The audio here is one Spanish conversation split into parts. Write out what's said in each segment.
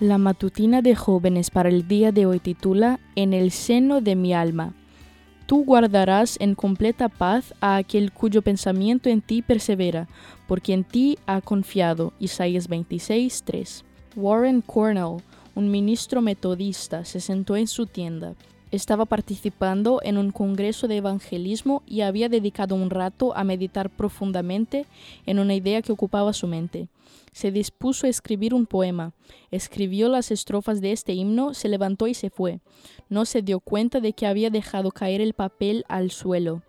La matutina de jóvenes para el día de hoy titula En el seno de mi alma. Tú guardarás en completa paz a aquel cuyo pensamiento en ti persevera, porque en ti ha confiado. Isaías 26, 3. Warren Cornell, un ministro metodista, se sentó en su tienda. Estaba participando en un congreso de evangelismo y había dedicado un rato a meditar profundamente en una idea que ocupaba su mente. Se dispuso a escribir un poema. Escribió las estrofas de este himno, se levantó y se fue. No se dio cuenta de que había dejado caer el papel al suelo.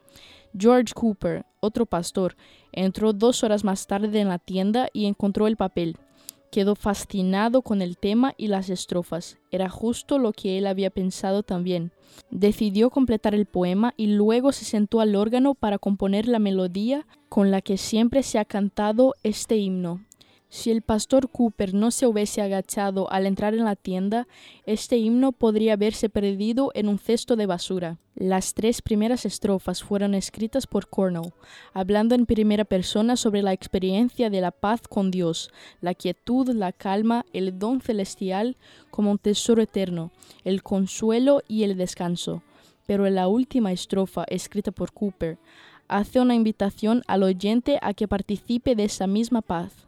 George Cooper, otro pastor, entró dos horas más tarde en la tienda y encontró el papel. Quedó fascinado con el tema y las estrofas. Era justo lo que él había pensado también. Decidió completar el poema y luego se sentó al órgano para componer la melodía con la que siempre se ha cantado este himno. Si el pastor Cooper no se hubiese agachado al entrar en la tienda, este himno podría haberse perdido en un cesto de basura. Las tres primeras estrofas fueron escritas por Cornell, hablando en primera persona sobre la experiencia de la paz con Dios, la quietud, la calma, el don celestial como un tesoro eterno, el consuelo y el descanso. Pero en la última estrofa, escrita por Cooper, hace una invitación al oyente a que participe de esa misma paz.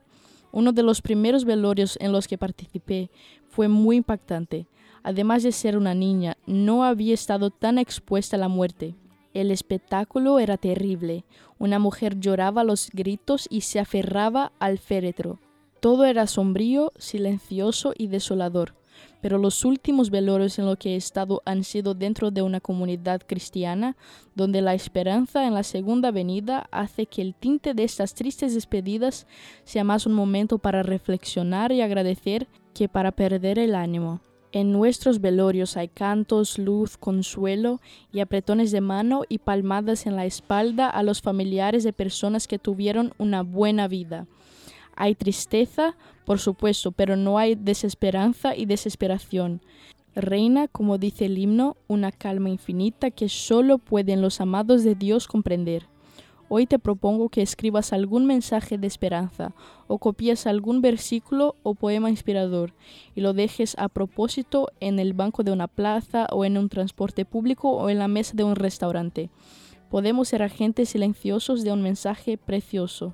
Uno de los primeros velorios en los que participé fue muy impactante. Además de ser una niña, no había estado tan expuesta a la muerte. El espectáculo era terrible. Una mujer lloraba los gritos y se aferraba al féretro. Todo era sombrío, silencioso y desolador pero los últimos velorios en los que he estado han sido dentro de una comunidad cristiana, donde la esperanza en la segunda venida hace que el tinte de estas tristes despedidas sea más un momento para reflexionar y agradecer que para perder el ánimo. En nuestros velorios hay cantos, luz, consuelo y apretones de mano y palmadas en la espalda a los familiares de personas que tuvieron una buena vida. Hay tristeza, por supuesto, pero no hay desesperanza y desesperación. Reina, como dice el himno, una calma infinita que solo pueden los amados de Dios comprender. Hoy te propongo que escribas algún mensaje de esperanza o copies algún versículo o poema inspirador y lo dejes a propósito en el banco de una plaza o en un transporte público o en la mesa de un restaurante. Podemos ser agentes silenciosos de un mensaje precioso.